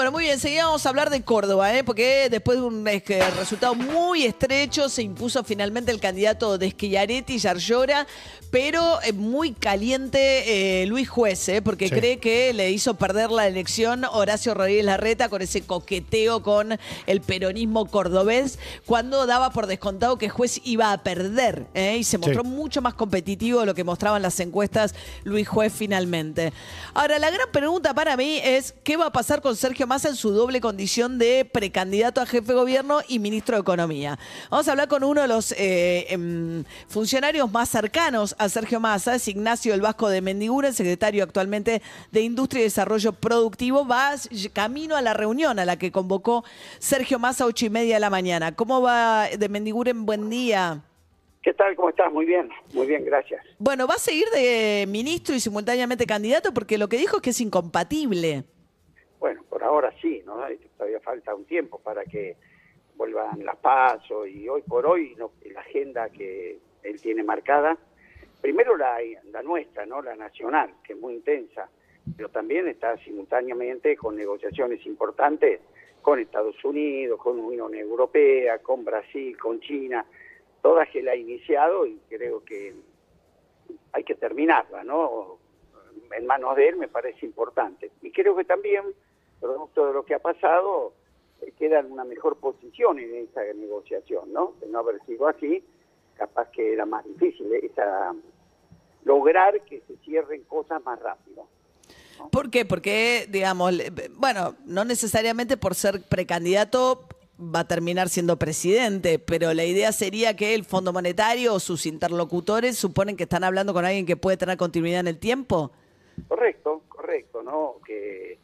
Bueno, muy bien, enseguida vamos a hablar de Córdoba, ¿eh? porque después de un resultado muy estrecho se impuso finalmente el candidato de Schiaretti, Yarlora, pero eh, muy caliente eh, Luis Juez, ¿eh? porque Sí. cree que le hizo perder la elección Horacio Rodríguez Larreta con ese coqueteo con el peronismo cordobés, cuando daba por descontado que Juez iba a perder, ¿eh? y se mostró Sí. mucho más competitivo de lo que mostraban las encuestas Luis Juez finalmente. Ahora, la gran pregunta para mí es, ¿qué va a pasar con Sergio Massa en su doble condición de precandidato a jefe de gobierno y ministro de Economía? Vamos a hablar con uno de los eh, em, funcionarios más cercanos a Sergio Massa, es Ignacio El Vasco de Mendiguren, secretario actualmente de Industria y Desarrollo Productivo. Va camino a la reunión a la que convocó Sergio Massa a ocho y media de la mañana. ¿Cómo va de Mendiguren? Buen día. ¿Qué tal? ¿Cómo estás? Muy bien, muy bien, gracias. Bueno, va a seguir de ministro y simultáneamente candidato porque lo que dijo es que es incompatible. Ahora sí, ¿no? Todavía falta un tiempo para que vuelvan las pasos y hoy por hoy no, la agenda que él tiene marcada, primero la, la nuestra, ¿no? La nacional, que es muy intensa, pero también está simultáneamente con negociaciones importantes con Estados Unidos, con Unión Europea, con Brasil, con China, todas que la ha iniciado y creo que hay que terminarla, ¿no? En manos de él me parece importante. Y creo que también, producto de lo que ha pasado, eh, queda en una mejor posición en esa negociación, ¿no? De no haber sido así, capaz que era más difícil ¿eh? esa, lograr que se cierren cosas más rápido. ¿Por qué? Porque, digamos, bueno, no necesariamente por ser precandidato va a terminar siendo presidente, pero la idea sería que el Fondo Monetario o sus interlocutores suponen que están hablando con alguien que puede tener continuidad en el tiempo. Correcto, correcto, ¿no? Que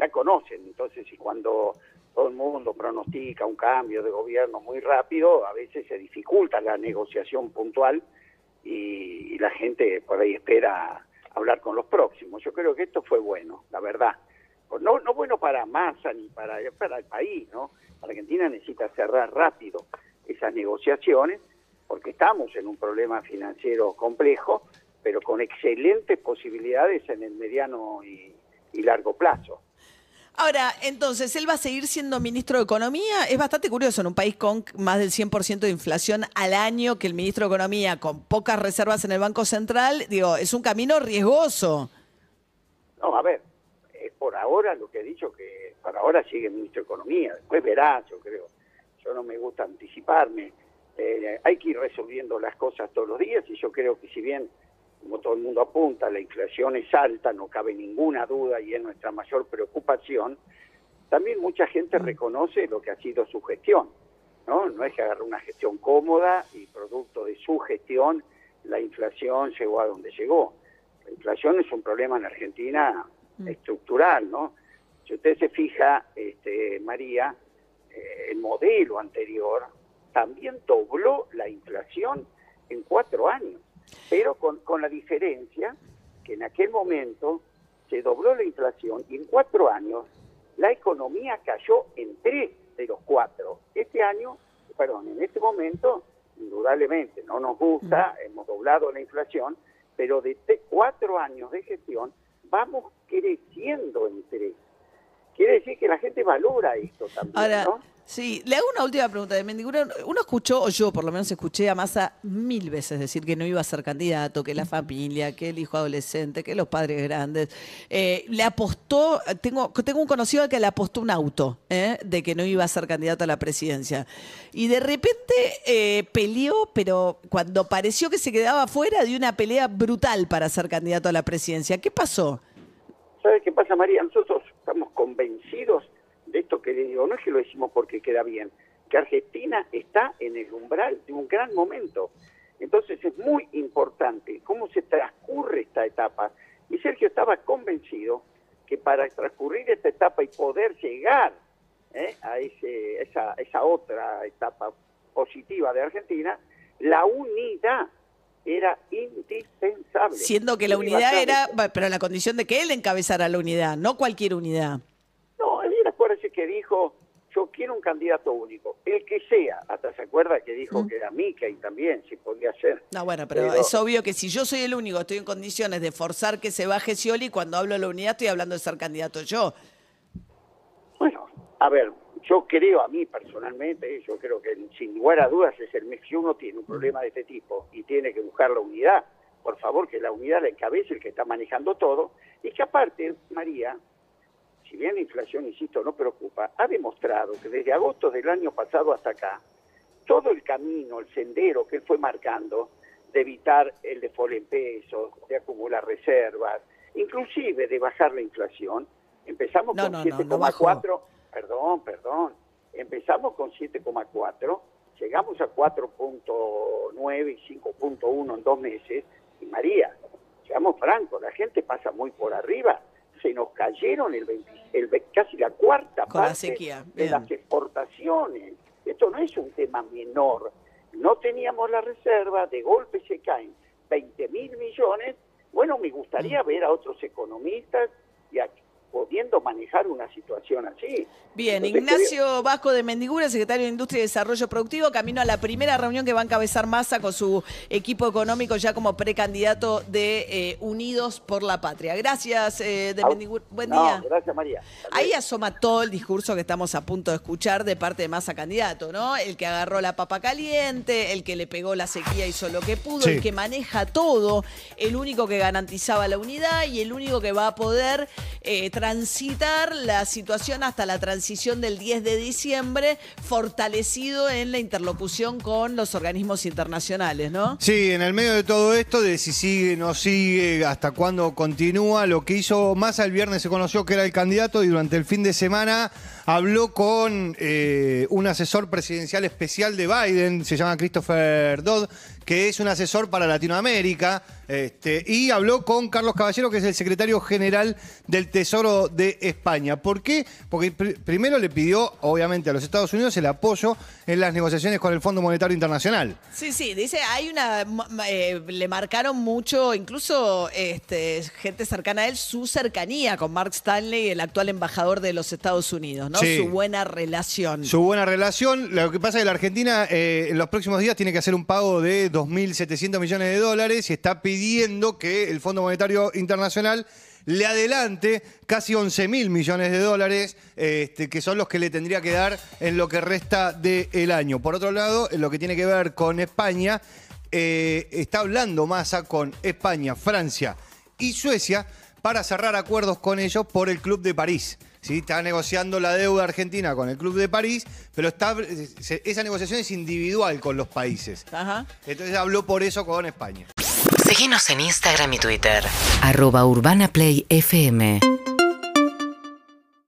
ya conocen, entonces, y cuando todo el mundo pronostica un cambio de gobierno muy rápido, a veces se dificulta la negociación puntual y, la gente por ahí espera hablar con los próximos. Yo creo que esto fue bueno, la verdad. No, no bueno para Massa ni para, para el país, ¿no? Argentina necesita cerrar rápido esas negociaciones porque estamos en un problema financiero complejo, pero con excelentes posibilidades en el mediano y largo plazo. Ahora, entonces, él va a seguir siendo ministro de Economía. Es bastante curioso en un país con más del 100% de inflación al año que el ministro de Economía, con pocas reservas en el Banco Central, digo, es un camino riesgoso. No, a ver, es por ahora lo que he dicho, que para ahora sigue ministro de Economía, después verá, yo creo. Yo no me gusta anticiparme. Eh, hay que ir resolviendo las cosas todos los días y yo creo que si bien, como todo el mundo apunta, la inflación es alta, no cabe ninguna duda y es nuestra mayor preocupación, también mucha gente reconoce lo que ha sido su gestión. ¿no? No es que agarre una gestión cómoda y producto de su gestión la inflación llegó a donde llegó. La inflación es un problema en Argentina estructural, ¿no? Si usted se fija, este, María, eh, el modelo anterior también dobló la inflación en cuatro años, pero con, con la diferencia que en aquel momento se dobló la inflación y en cuatro años la economía cayó en tres de los cuatro. Este año, perdón, en este momento, indudablemente no nos gusta, hemos doblado la inflación, pero de cuatro años de gestión vamos creciendo en tres. Quiere decir que la gente valora esto también, Ahora, ¿no? Sí, le hago una última pregunta de Mendigura. Uno escuchó, o yo por lo menos escuché a Massa mil veces decir que no iba a ser candidato, que la familia, que el hijo adolescente, que los padres grandes. Eh, le apostó, tengo, tengo un conocido que le apostó un auto, ¿eh? de que no iba a ser candidato a la presidencia. Y de repente eh, peleó, pero cuando pareció que se quedaba fuera de una pelea brutal para ser candidato a la presidencia. ¿Qué pasó? ¿Sabe qué pasa, María? Nosotros estamos convencidos de esto que le digo. No es que lo decimos porque queda bien, que Argentina está en el umbral de un gran momento. Entonces es muy importante cómo se transcurre esta etapa. Y Sergio estaba convencido que para transcurrir esta etapa y poder llegar ¿eh? a ese, esa, esa otra etapa positiva de Argentina, la unidad era indispensable. Siendo que la unidad era, pero la condición de que él encabezara la unidad, no cualquier unidad. Que dijo, yo quiero un candidato único, el que sea, hasta se acuerda que dijo que era Mickey también, si podía ser. No, bueno, pero, es obvio que si yo soy el único, estoy en condiciones de forzar que se baje Scioli, cuando hablo de la unidad estoy hablando de ser candidato yo. Bueno, a ver, yo creo a mí personalmente, yo creo que sin lugar a dudas es el si uno tiene un problema de este tipo y tiene que buscar la unidad, por favor que la unidad la encabece el que está manejando todo, y que aparte, María, si bien la inflación, insisto, no preocupa, ha demostrado que desde agosto del año pasado hasta acá, todo el camino, el sendero que él fue marcando, de evitar el default en pesos, de acumular reservas, inclusive de bajar la inflación, empezamos con 7,4, perdón, perdón, empezamos con 7,4, llegamos a 4.9 y 5.1 en dos meses, y María, seamos francos, la gente pasa muy por arriba, se nos cayeron el, el casi la cuarta parte de las exportaciones. Esto no es un tema menor. No teníamos la reserva, de golpe se caen 20 mil millones. Bueno, me gustaría mm. ver a otros economistas y a manejar una situación así. Bien, Ignacio Vasco de Mendigura, secretario de Industria y Desarrollo Productivo, camino a la primera reunión que va a encabezar Massa con su equipo económico ya como precandidato de eh, Unidos por la Patria. Gracias, eh, de Mendigura. Buen día. Gracias, María. Ahí asoma todo el discurso que estamos a punto de escuchar de parte de Massa candidato, ¿no? El que agarró la papa caliente, el que le pegó la sequía, hizo lo que pudo, el que maneja todo, el único que garantizaba la unidad y el único que va a poder eh, transitar la situación hasta la transición del 10 de diciembre, fortalecido en la interlocución con los organismos internacionales, ¿no? Sí, en el medio de todo esto, de si sigue, no sigue, hasta cuándo continúa, lo que hizo Massa el viernes se conoció que era el candidato y durante el fin de semana habló con eh, un asesor presidencial especial de Biden, se llama Christopher Dodd, que es un asesor para Latinoamérica, este, y habló con Carlos Caballero, que es el secretario general del Tesoro de España. ¿Por qué? Porque primero le pidió, obviamente, a los Estados Unidos el apoyo en las negociaciones con el Fondo Monetario Internacional. Sí, sí, dice, hay una, eh, le marcaron mucho, incluso este, gente cercana a él, su cercanía con Mark Stanley, el actual embajador de los Estados Unidos, ¿no? Su buena relación. Su buena relación. Lo que pasa es que la Argentina eh, en los próximos días tiene que hacer un pago de 2.700 millones de dólares y está pidiendo que el Fondo Monetario Internacional le adelante casi 11 mil millones de dólares, este, que son los que le tendría que dar en lo que resta del año. Por otro lado, en lo que tiene que ver con España, eh, está hablando Massa con España, Francia y Suecia para cerrar acuerdos con ellos por el Club de París. ¿Sí? Está negociando la deuda argentina con el Club de París, pero está, esa negociación es individual con los países. Entonces habló por eso con España. Síguenos en Instagram y Twitter. Arroba Urbana Play FM.